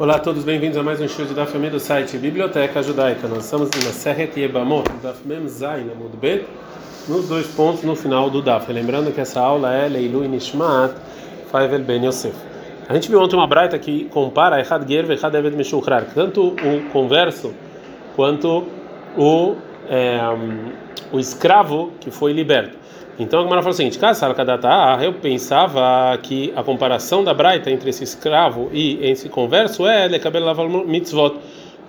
Olá a todos, bem-vindos a mais um show de Daf do site Biblioteca Judaica. Nós estamos na Serret Yebamot, Daf Mem Zayin Amud Bet, nos dois pontos no final do Daf. Lembrando que essa aula é Leilu Nishmat Faivel Ben Yosef. A gente viu ontem uma braita que compara Echad Ger Echad Eved Meshuchrar, tanto o converso quanto o, é, o escravo que foi liberto. Então a Gemara falou o seguinte: eu pensava que a comparação da Braita entre esse escravo e esse converso é Mitzvot.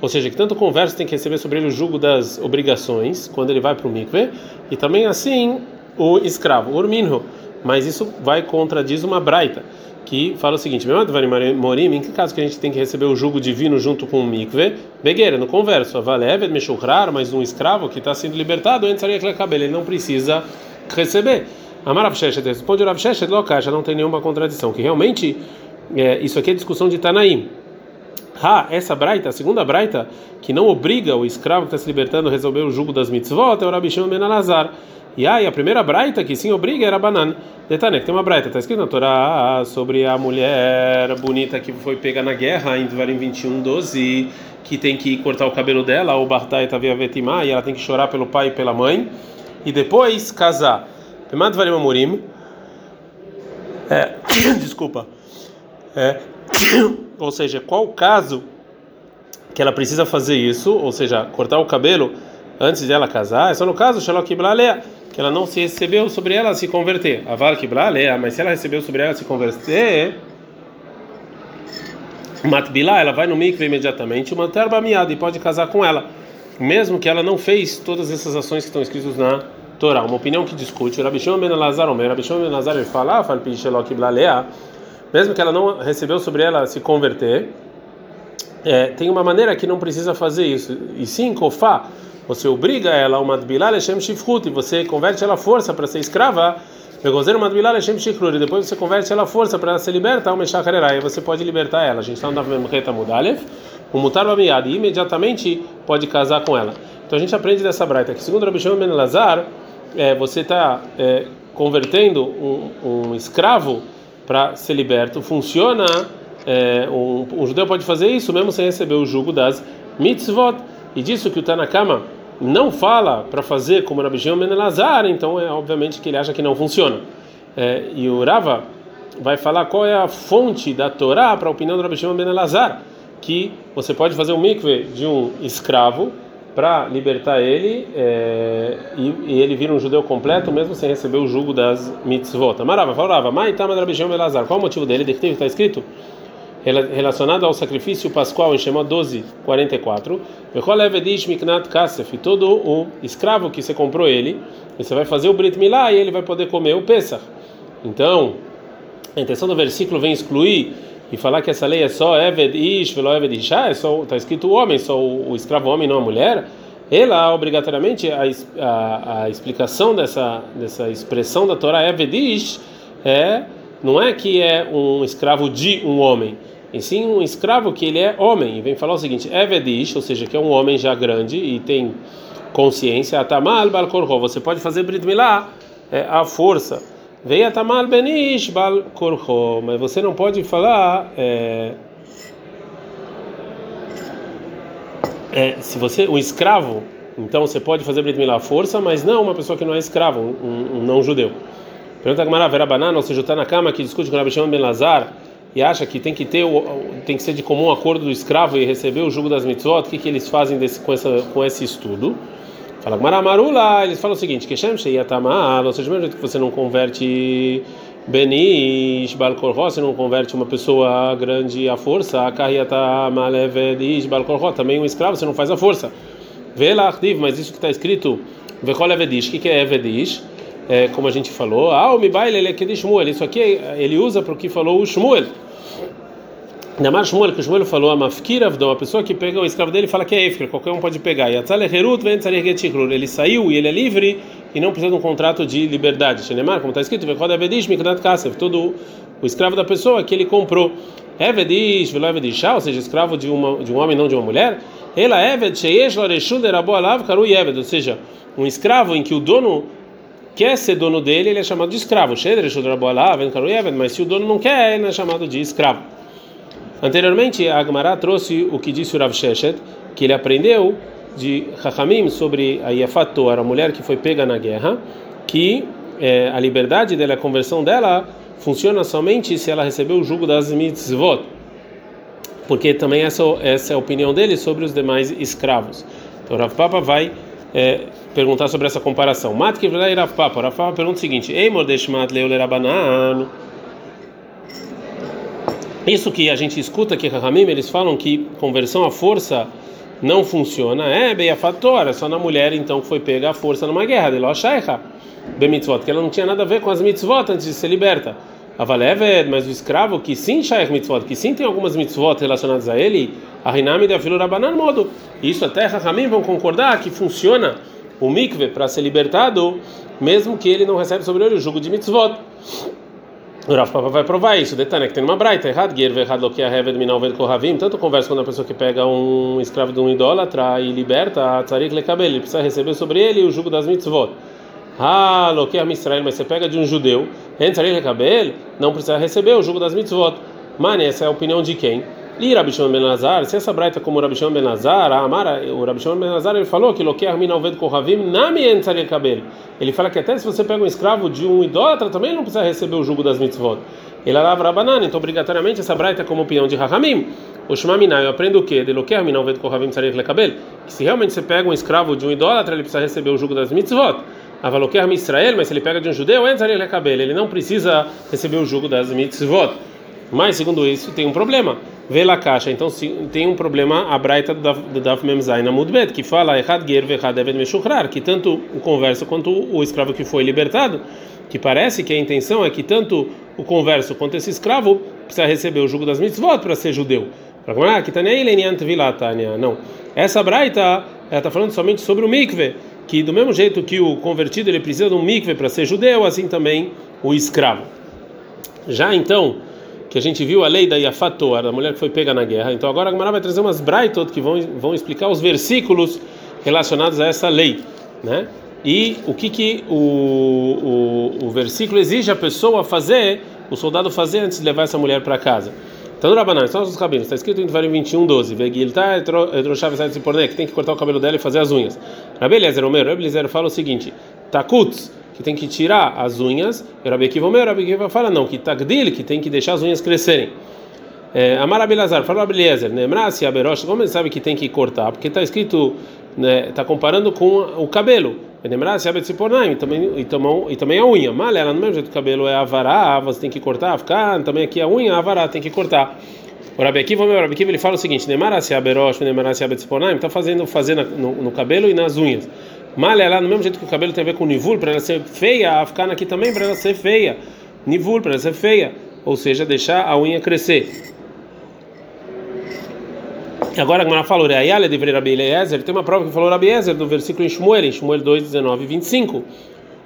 Ou seja, que tanto o converso tem que receber sobre ele o jugo das obrigações quando ele vai para o mikve, e também assim o escravo, urminho. Mas isso vai contradiz uma braita que fala o seguinte: Morim, em que caso que a gente tem que receber o jugo divino junto com o mikve? Begueira, no converso, avaleved meshurrar, mas um escravo que está sendo libertado, ele não precisa receber. Amar Rav Sheshet, responde Rav Sheshet, já não tem nenhuma contradição, que realmente é, isso aqui é discussão de Tanaim. Ha, essa braita, a segunda braita, que não obriga o escravo que está se libertando a resolver o jugo das mitzvot, é o Rabi Shimon ben Alazar. E aí, a primeira braita que sim obriga era Banan. Detané, que tem uma braita, está escrito na Torá sobre a mulher bonita que foi pega na guerra em Devarim 21, 12, que tem que cortar o cabelo dela, o Bartai Tavia Vetimá, e ela tem que chorar pelo pai e pela mãe e depois casar. Pemadvarim Amorim. É, desculpa. É, ou seja, qual o caso que ela precisa fazer isso, ou seja, cortar o cabelo antes dela casar? É só no caso, Shalok Iblalea, que ela não se recebeu sobre ela se converter. Aval Iblalea, mas se ela recebeu sobre ela se converter. Matbilá, ela vai no mikve imediatamente, uma terba miada e pode casar com ela mesmo que ela não fez todas essas ações que estão escritas na Torá. Uma opinião que discute. Rabi Shimon ben Lazar, Omer, Rabi Shimon ben Lazar, ele fala, ah, mesmo que ela não recebeu sobre ela se converter, é, tem uma maneira que não precisa fazer isso. E sim, kofá, você obriga ela, uma dbilá, lechem shifrut, e você converte ela à força para ser escrava, Depois você converte ela à força para ela ser liberta, uma Shakarerá, e você pode libertar ela. A gente está no Memreta Mudalev, o Mutar Bamiad, e imediatamente pode casar com ela. Então a gente aprende dessa braita que, segundo Rabi Shimon Ben Lazar, é, você está é, convertendo um, um escravo para ser liberto. Funciona, é, um, um, judeu pode fazer isso mesmo sem receber o jugo das mitzvot. E disso que o Tanakama não fala para fazer como Rabi Shimon Ben Lazar, então é obviamente que ele acha que não funciona. É, e o Rava vai falar qual é a fonte da Torá para a opinião do Rabi Shimon Ben Lazar que você pode fazer um mikve de um escravo para libertar ele é, e, e, ele vira um judeu completo mesmo sem receber o jugo das mitzvot. Marava, falava, Maitama Drabijão Belazar. Qual o motivo dele? De que está escrito? Relacionado ao sacrifício pascual em Shema 12, 44. E todo o escravo que você comprou ele, você vai fazer o Brit Milá e ele vai poder comer o Pesach. Então, a intenção do versículo vem excluir e falar que essa lei é só Eved Ish, Velo Eved Isha, é só está escrito o homem, só o, o, escravo homem, não a mulher. Ela obrigatoriamente a, a, a, explicação dessa dessa expressão da Torá Eved Ish é não é que é um escravo de um homem, e sim um escravo que ele é homem. E vem falar o seguinte: Eved Ish, ou seja, que é um homem já grande e tem consciência, Atamal Bal Você pode fazer Brit é, à força Veia tamal benish bal korcho. Mas você não pode falar. É, é, se você um escravo, então você pode fazer brit milá força, mas não uma pessoa que não é escravo, um, um não judeu. Pergunta a Gamara Vera Banana, ou seja, está na cama que discute com o Rabi Shimon Ben Lazar e acha que tem que ter tem que ser de comum acordo do escravo e receber o jugo das mitzvot. O que, que eles fazem desse, com, essa, com esse estudo? Fala Maramarula, eles falam o seguinte: que Shem Sheyatamal, ou seja, mesmo jeito que você não converte Benish Balkorho, você não converte uma pessoa grande à força, a Kahiatamal Evedish Balkorho, também um escravo você não faz a força. Velachdiv, mas isso que está escrito, Vekol Evedish, o que é Evedish? É, como a gente falou, ah, o Mibail ele é que de Shmuel, isso aqui ele usa para o que falou o Shmuel. Namar Shmuel, que o Shmuel falou, a Mafkir Avdom, a pessoa que pega o escravo dele fala que é Efker, qualquer um pode pegar. E a Tzale Herut vem Ele saiu e ele é livre e não precisa de um contrato de liberdade. Shenemar, como está escrito, Vekod Evedish Mikdat Kasev, todo o escravo da pessoa que ele comprou. Evedish, Velo Evedish, ou seja, escravo de, uma, de um homem, não de uma mulher. Ela Eved, Sheyesh Loreshun Derabo Alav Karu Eved, ou seja, um escravo em que o dono quer ser dono dele, ele é chamado de escravo. Sheyesh Loreshun Derabo Alav Karu Eved, mas se o dono não quer, ele é chamado de escravo. Anteriormente, a Agmará trouxe o que disse o Rav Sheshet, que ele aprendeu de Chachamim sobre a Yafator, a mulher que foi pega na guerra, que é, a liberdade dela, a conversão dela, funciona somente se ela recebeu o jugo das mitzvot. Porque também essa, essa é a opinião dele sobre os demais escravos. Então, o Rav Papa vai é, perguntar sobre essa comparação. Mat que Rav Papa. Rav Papa pergunta o seguinte: Ei, Mordeshmat Leolerabanano. Isso que a gente escuta que Rahamim, eles falam que conversão à força não funciona. É, bem a fatora, só na mulher então que foi pega a força numa guerra, de Loshaiha, mitzvot, que ela não tinha nada a ver com as mitzvot antes de ser liberta. Avalever, mas o escravo que sim shaykh mitzvot, que sim tem algumas mitzvot relacionadas a ele, a rinami da filurabanan modo. Isso até Rahamim vão concordar que funciona o mikve para ser libertado, mesmo que ele não recebe sobre ele o jugo de mitzvot. O Rav Papa vai provar isso. Detalhe que tem uma braita, errado, guer, errado, lo que é heved minal ved kohavim. Tanto conversa quando a pessoa que pega um escravo de um idólatra e liberta a tzarik lekabel, ele precisa receber sobre ele o jugo das mitzvot. Ah, lo é Israel, mas você pega de um judeu, tzarik lekabel, não precisa receber o jugo das mitzvot. Mano, essa é a opinião de quem? E Rabi Shimon Ben Lazar, se essa braita como Rabi Shimon Ben Lazar, a Amara, o Rabi Shimon Ben Lazar, ele falou que loquear min alved kohavim nami entzari kabel. Ele fala que até se você pega um escravo de um idólatra, também não precisa receber o jugo das mitzvot. Ele lavra banana, então obrigatoriamente essa braita é como opinião de Rahamim. O Shmaminah, eu aprendo o quê? De loquear min alved kohavim tzari kabel. Que se realmente você pega um escravo de um idólatra, ele precisa receber o jugo das mitzvot. Avaloquear Israel, mas se ele pega de um judeu, entzari kabel. Ele não precisa receber o jugo das mitzvot. Mas segundo isso tem um problema vela caixa. Então tem um problema a braita do Daf Memzai na Mudbet, que fala Echad Ger Vechad Eved Meshuchrar, que tanto o converso quanto o escravo que foi libertado, que parece que a intenção é que tanto o converso quanto esse escravo precisa receber o jugo das mitzvot para ser judeu. Ah, não. Essa braita está falando somente sobre o mikve, que do mesmo jeito que o convertido ele precisa de um mikve para ser judeu, assim também o escravo. Já então, que a gente viu a lei da Yafatoar, da mulher que foi pega na guerra. Então agora a Gemara vai trazer umas braitot que vão, vão explicar os versículos relacionados a essa lei, né? E o que que o, o, o versículo exige a pessoa fazer, o soldado fazer antes de levar essa mulher para casa. Então, Rabanan, são os rabinos, está escrito em Devarim 21, 12, Vegilta que tem que cortar o cabelo dela e fazer as unhas. Rabi Eliezer, o meu, Rabi Eliezer fala o seguinte, Takutz, que tem que tirar as unhas. E Rabi Kiva, meu Rabi Kiva fala não, que tagdil, que tem que deixar as unhas crescerem. É, Amar Abilazar, fala Abeliezer, Nemrasi Aberosh, como ele sabe que tem que cortar? Porque está escrito, está né, tá comparando com o cabelo. Nemrasi Abetzipornaim, também e também e também a unha. Mal, ela no mesmo jeito o cabelo é avará, você tem que cortar, ficar, também aqui a unha, avará, tem que cortar. O Rabi Akiva, o Rabi Akiva, ele fala o seguinte: Nemarasi Aberosh, Nemarasi Abetzipornaim, está fazendo fazer no, no cabelo e nas unhas. Malha ela, no mesmo jeito que o cabelo tem a ver com nivul, para ela ser feia, a afkana aqui também para ela ser feia. Nivul, para ela ser feia. Ou seja, deixar a unha crescer. Agora a Gemara falou, Reayale de Rabi Eliezer, tem uma prova que falou Rabi Eliezer do versículo em Shmuel, em Shmuel 2, 19 e 25.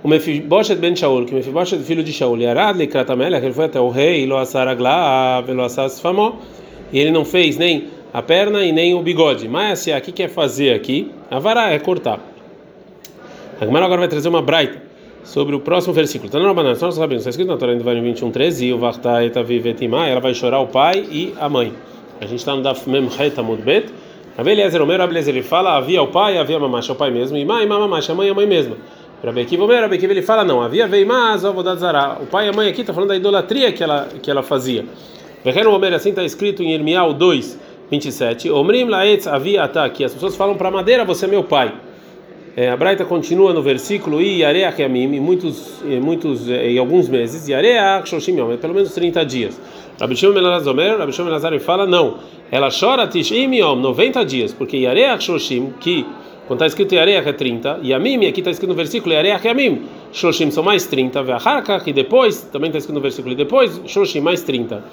O Mefiboshet ben Shaul, que Mefiboshet filho de Shaul, e Arad le Kratamela, que ele foi até o rei, lo asar agla, velo asar famó, e ele não fez nem a perna e nem o bigode. Mas o que quer fazer aqui? A é cortar. A Gemara agora vai trazer uma braita sobre o próximo versículo. Está no Rabanan, nós sabemos, está escrito na Torá em Devarim 21, 13, e o Tavivetimai, ela vai chorar o pai e a mãe. A gente está no Daf Mem Het Amud Bet. Rabi Eliezer, o meu ele fala, havia o pai, havia a mamacha, o pai mesmo, e mãe, mamacha, a mãe, a mãe mesma. Akiva, o meu Rabi Akiva, ele fala, não, havia veimaz, ovo da Zara. O pai e a mãe aqui está falando da idolatria que ela, que ela fazia. Vequeno Omer, assim está escrito em Irmial 2, 27. Omrim laetz havia ataque. As pessoas falam para madeira, você é meu pai. É, a Braita continua no versículo e Areach Yamim, em muitos, em muitos, é, em alguns meses, e Areach Shoshim é pelo menos 30 dias. Rabi Shimon Ben Lazomer, Rabi Shimon fala não, ela chora Tishim Yom, 90 dias, porque Yareach Shoshim, que quando está escrito Yareach é 30, e Yamim, aqui está escrito no versículo Yareach Yamim, Shoshim são mais 30, Ve'acharkach, e depois, também está escrito no versículo, e depois Shoshim mais 30.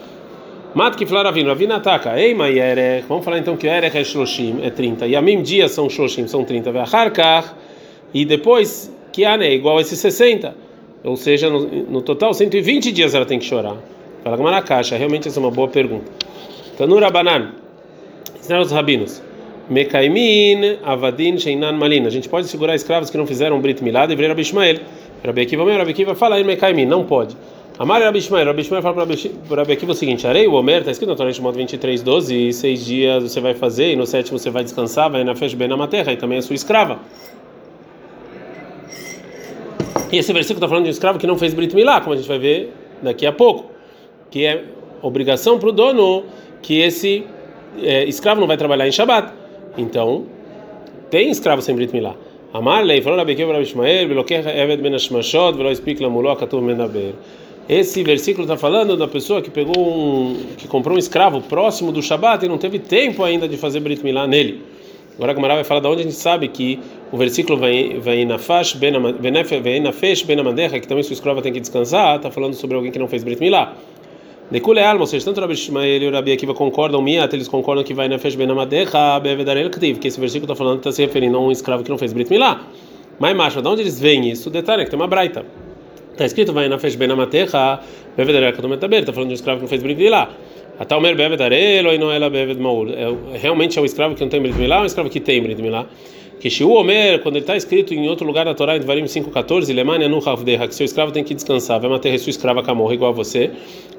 Mat que Ravina, Ravina ataca. Ei, Maierech. Vamos falar então que o Erech é Shloshim, é 30. E a Mim dias são Shloshim, são 30. Ve'acharkach. E depois, que Ane é igual a esses 60. Ou seja, no, no, total, 120 dias ela tem que chorar. Fala com na caixa. Realmente essa é uma boa pergunta. Tanura Banan. Ensinaram os rabinos. Mekaimin, Avadin, Sheinan, Malin. A gente pode segurar escravos que não fizeram Brit Milá, deveria Rabi Ishmael. Rabi Akiva, Rabi Akiva fala aí Mekaimin. Não pode. Amar Rabi Ishmael, Rabi Ishmael fala para Rabi Akiva o seguinte: Arei o Omer, está escrito na Torá de modo 23, 12, seis dias você vai fazer, e no sétimo você vai descansar, vai na festa na terra, e também é sua escrava. E esse versículo está falando de um escravo que não fez Brit Milá, como a gente vai ver daqui a pouco, que é obrigação para o dono que esse é, escravo não vai trabalhar em Shabat. Então, tem escravo sem Brit Milá. Amar lei, falou Rabi Akiva Rabi Ishmael, Beloquer Eved Ben Hashmashot, Velo Espik Lamulo, Katuv Menaber. Esse versículo está falando da pessoa que pegou um, que comprou um escravo próximo do Shabat e não teve tempo ainda de fazer Brit Milá nele. Agora a Gamara vai falar da onde a gente sabe que o versículo vem, na fash, vem na na madeira, que também sua escrava tem que descansar, está falando sobre alguém que não fez Brit Milá. Nekule alma, ou seja, tanto o Rabi Shmael e o Rabi Akiva concordam, miat, eles concordam que vai na fesh, bem na madeira, bevedarel que esse versículo está falando, está se referindo a um escravo que não fez Brit Milá. Mas macho, de onde eles vêm isso? Detalhe, que tem uma braita. Está escrito, vai na fez bem na materra, bevedarel kadumetaber, está falando de um escravo que não fez brit milá. Até o mer bevedarel, e não ela beved maul. Realmente é um escravo que não tem brit milá ou é um escravo que tem brit milá? Que Shiu Omer, quando ele está escrito em outro lugar da Torá, em Devarim 5,14, Lemania nu havdeha, que seu escravo tem que descansar, vai matar sua escrava camorra igual a você.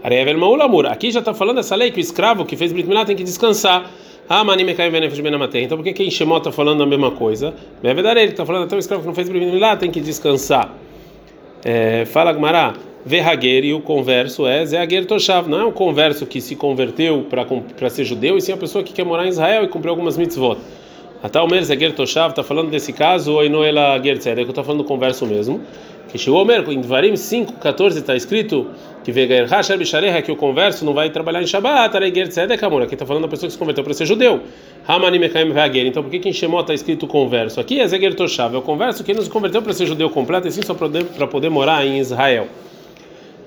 Arevel maul amor. Aqui já está falando essa lei que o escravo que fez brit milá tem que descansar. Ah, mani me cai benefício bem na matéria. Então por que quem Shemó está falando a mesma coisa? Bevedarel, ele está falando até o escravo que não fez brit milá tem que descansar. É, fala Gmará, Verhager, e o converso é Zehager Toshav, não é um converso que se converteu para ser judeu, e sim a pessoa que quer morar em Israel e cumprir algumas mitzvot. Até o Mer Zehager Toshav está falando desse caso, ou Enoela Ger Tzedek, eu estou falando do converso mesmo. Que chegou o Mer, em Dvarim 5, 14 está escrito que Vegair Hasher Bishareha, que o converso não vai trabalhar em Shabbat, Arei Ger Tzedek Amor, aqui está falando da pessoa que se converteu para ser judeu. Hamani Mekaim Vehager, então por que em Shemot está escrito converso? Aqui é Zeger Toshav, é o converso que não se converteu para ser judeu completo, e sim só para poder, morar em Israel.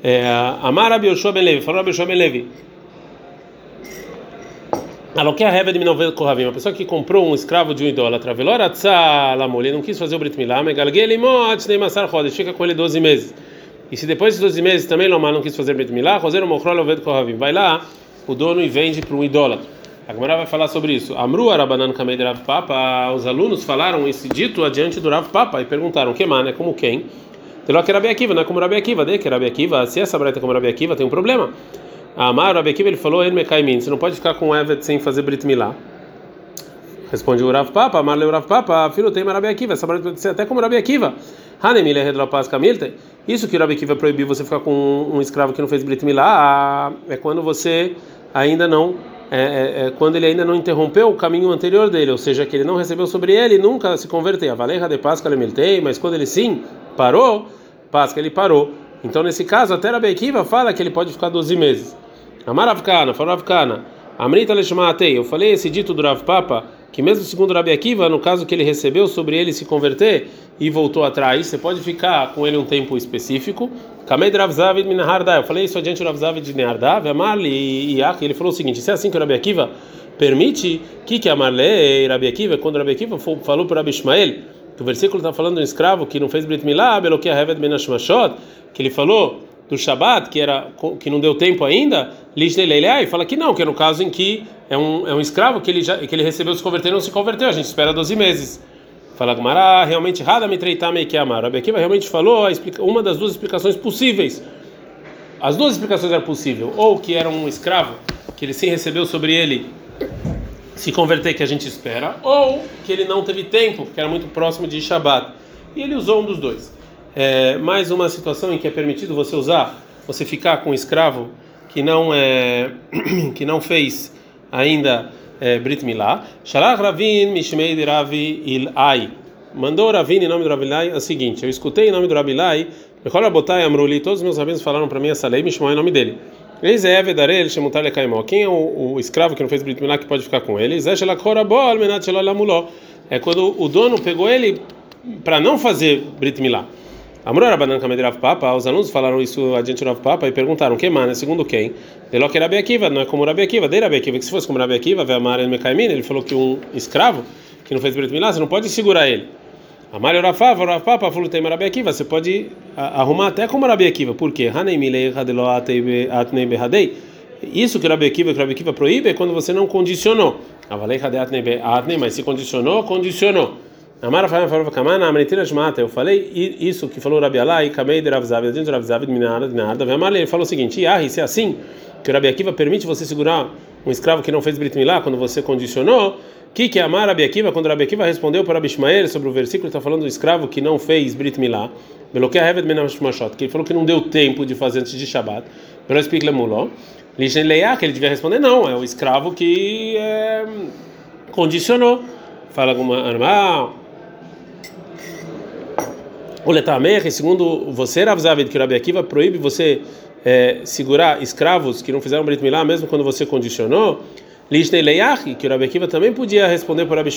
É, Amar Rabi Yoshua Ben Levi, falou Rabi Yoshua Ben Levi. Aloquei a Heva de Minovel Kohavim, uma pessoa que comprou um escravo de um idólatra, Veloratza Lamol, ele não quis fazer o Brit Milá, Megalgelimot Neymasar Chodesh, fica com ele 12 meses. E se depois desses 12 meses também Lomar não quis fazer Brit Milá, Roseiro Mochrol Oved Kohavim, vai lá, o dono e vende para um idólatra. A Gemara vai falar sobre isso. Amru Arabanan Kamei Rav Papa, os alunos falaram esse dito adiante do Rav Papa e perguntaram: que mano, é como quem? Teló que Rabi Akiva, não é como Rabi Akiva, de que Rabi Akiva, se essa breta é como Rabi Akiva, tem um problema. Amar Rabi Akiva, ele falou: mim, você não pode ficar com o Evet sem fazer Brit Milá. Responde o Rav Papa, Amar leu Rav Papa, filho tem Rabi Akiva, essa pode ser até como Rabi Akiva. Hanemile Redlopaz Kamilte, isso que o Rabi Akiva proibiu você ficar com um escravo que não fez Brit Milá, é quando você ainda não é, é, é, quando ele ainda não interrompeu o caminho anterior dele, ou seja, que ele não recebeu sobre ele nunca se converteu. A Valerra de Páscoa ele mas quando ele sim parou, Páscoa ele parou. Então nesse caso, até a Bekiva fala que ele pode ficar 12 meses. Amaravkana, Faravkana, Amrita Leshmaatei, eu falei esse dito do Rav Papa, que mesmo segundo Rabi Akiva, no caso que ele recebeu sobre ele se converter e voltou atrás, você pode ficar com ele um tempo específico. Eu falei isso adiante do Rav de Nehardá, Amarli e Iak, ele falou o seguinte, se é assim que o Rabi Akiva permite, que que Amarle Rabi Akiva, quando Rabi Akiva falou para Rabi Ishmael, que o versículo está falando de um escravo que não fez Brit Milá, que ele falou do Shabat, que era que não deu tempo ainda, e fala que não, que é no caso em que é um, é um escravo que ele já que ele recebeu se converter não se converteu, a gente espera 12 meses. Fala Gumara, realmente rada me treitar meio que amar. Rabi Akiva realmente falou uma das duas explicações possíveis. As duas explicações eram possíveis, ou que era um escravo que ele sim recebeu sobre ele se converter que a gente espera, ou que ele não teve tempo, porque era muito próximo de Shabat. E ele usou um dos dois é, mais uma situação em que é permitido você usar, você ficar com um escravo que não é que não fez ainda é, Brit Milá. Shalach Ravin Mishmei de Ravi Ilai. Mandou Ravin em nome do Rabilai é o seguinte: Eu escutei em nome do Abotai Amruli, todos os meus rabinos falaram para mim essa lei, me chamou em nome dele. É. Quem é o, o, escravo que não fez Brit Milá que pode ficar com ele? Shelolamuló. É quando o dono pegou ele para não fazer Brit Milá. Amor Papa, os alunos falaram isso adiante do Rav Papa e perguntaram: quem mana? Segundo quem? Deló que Rabi Akiva, não é como Rabi Akiva, dei Rabi Akiva, que se fosse como Rabi Akiva, vai amar ele falou que um escravo que não fez Brit Milá, você não pode segurar ele. Amar Rav Papa, Rav Papa falou: tem Rabi Akiva, você pode arrumar até como Rabi Akiva, por quê? Isso que Rabi Akiva, que Rabi Akiva proíbe é quando você não condicionou. Avalei mas se condicionou, condicionou. Amar Rafael falou Kamana, Amritira Shmata, eu falei isso que falou Rabi Alai, Kamei de Rav Zavid, dentro de Rav Zavid, Minada, Minada, Vemar, ele falou o seguinte, ah, se é assim, que o Rabi Akiva permite você segurar um escravo que não fez Brit Milá quando você condicionou, que que é Amar Rabi Akiva, quando Rabi Akiva respondeu para Rabi Ishmael sobre o versículo está falando do escravo que não fez Brit Milá, Beloquei Heved Menashmashot, que ele falou que não deu tempo de fazer antes de Shabbat, Pero explica Lemuló, Lishen Leia, que ele devia responder, não, é o escravo que é, condicionou. Fala alguma normal. O Letamer, segundo você, Rav Zavid, que o Rabi Akiva proíbe você é, segurar escravos que não fizeram Brit Milá, mesmo quando você condicionou. Lishnei Leiach, que Rabi Akiva também podia responder por Rabi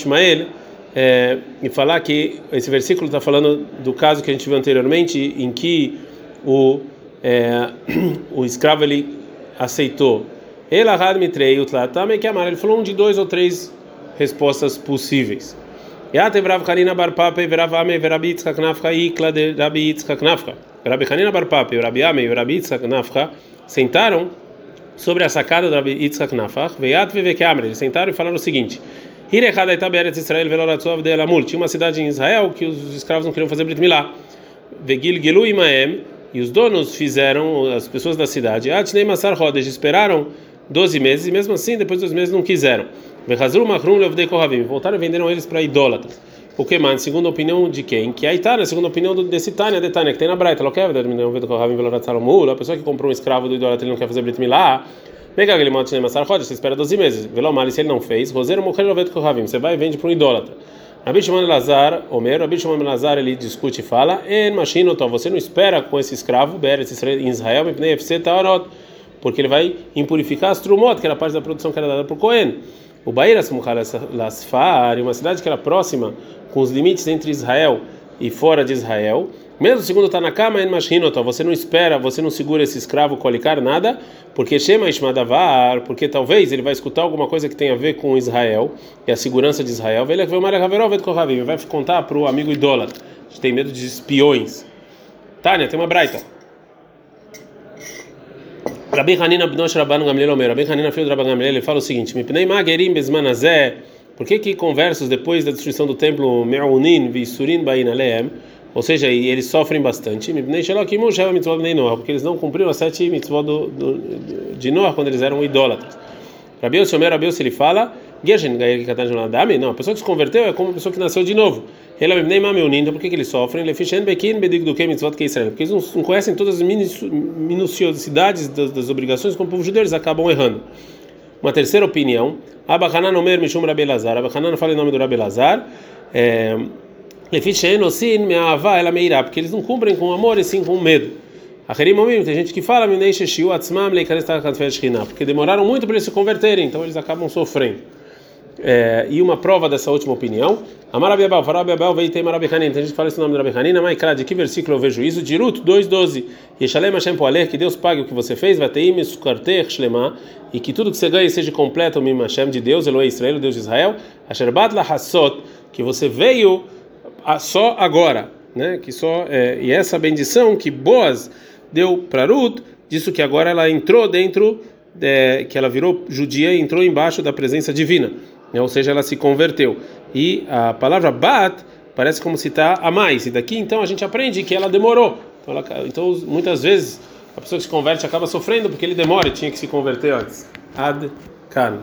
é, e falar que esse versículo está falando do caso que a gente viu anteriormente, em que o, é, o escravo ele aceitou. Ele falou um de dois ou três respostas possíveis. Yatev Rav Hanina Bar Papa e Rav Ame Rabi Yitzchak Nafcha Ikla de Rabi Yitzchak Nafcha. Rabi Hanina Bar Papa e Rabi Ame e Rabi Yitzchak Nafcha sentaram sobre a sacada do Rabi Yitzchak Nafcha, Veyat Vevekamre, eles sentaram e falaram o seguinte: Hirechada Itaberetz Israel Veloratzov de Elamul. Tinha uma cidade em Israel que os escravos não queriam fazer Brit Milá. Vegil Gilu Imaem, e os donos fizeram, as pessoas da cidade, Atnei Masar esperaram 12 meses e mesmo assim, depois dos meses, não quiseram. Voltaram e venderam eles para idólatras. O que mais? Segundo a opinião de quem? Que é a Itália, segundo a opinião desse Tânia, de Tânia, que tem na Braita. A pessoa que comprou um escravo do idólatra e não quer fazer Brit Milá, pega aquele mote de Massar você espera 12 meses. Velo mal, se ele não fez, Roseiro morrer Lovet Kohavim, você vai e vende para um idólatra. Rabi Shimon Lazar, Omer, Rabi Shimon Lazar, ele discute e fala: En Machino, você não espera com esse escravo, Beres em Israel, porque ele vai impurificar as Trumot, que era parte da produção que era dada por Cohen. O Baíra Lasfar, uma cidade que era próxima com os limites entre Israel e fora de Israel. Mesmo segundo Tanakama en Mashinota, você não espera, você não segura esse escravo colicar nada, porque Shema Ishmadavar, porque talvez ele vai escutar alguma coisa que tem a ver com Israel e a segurança de Israel. Vai contar para o amigo idólatra. A gente tem medo de espiões. Tânia, tem uma braita. Rabi Hanina Bnosh Rabban Gamliel Omer, Rabi Hanina filho do Rabban Gamliel, ele fala o seguinte: Mipnei Magerim Bezmanazé, por que que conversos depois da destruição do templo Me'unin Visurin Bain Aleem, ou seja, eles sofrem bastante, Mipnei Shelokimu Sheva Mitzvot Bnei porque eles não cumpriram as sete mitzvot de Noah quando eles eram idólatras. Rabi Omer, Rabi ele fala, Não, a pessoa que se converteu é como uma pessoa que nasceu de novo. É então por que, que eles sofrem? É Israel, porque eles não conhecem todas as minuciosidades das, das obrigações como o povo judeu, eles acabam errando. Uma terceira opinião, Abachanan Omer Mishum Rabi Lazar, Abachanan fala em nome do Rabi Lazar, é, porque eles não cumprem com amor e sim com medo. Tem gente que fala, porque demoraram muito para eles se converterem, então eles acabam sofrendo. É, e uma prova dessa última opinião. Amarabiabal, Farabiabal, Veitem Marabihanin. Tem gente que fala esse nome do Rabihanin, mas cara, de que versículo eu vejo isso? Dirut 2,12. Yeshalem Hashem Poaler, que Deus pague o que você fez, Vateim Sukarter Shlema, e que tudo que você ganha seja completo, Mim Hashem de Deus, Eloé Israel, Deus de Israel, Asherbat Lahassot, que você veio só agora, né? Que só, é, e essa bendição que Boas deu para Ruth, disso que agora ela entrou dentro, é, que ela virou judia e entrou embaixo da presença divina. Né? ou seja, ela se converteu. E a palavra bat parece como se está a mais. E daqui então a gente aprende que ela demorou. Então, ela, então muitas vezes a pessoa que se converte acaba sofrendo porque ele demora e tinha que se converter antes. Ad kan.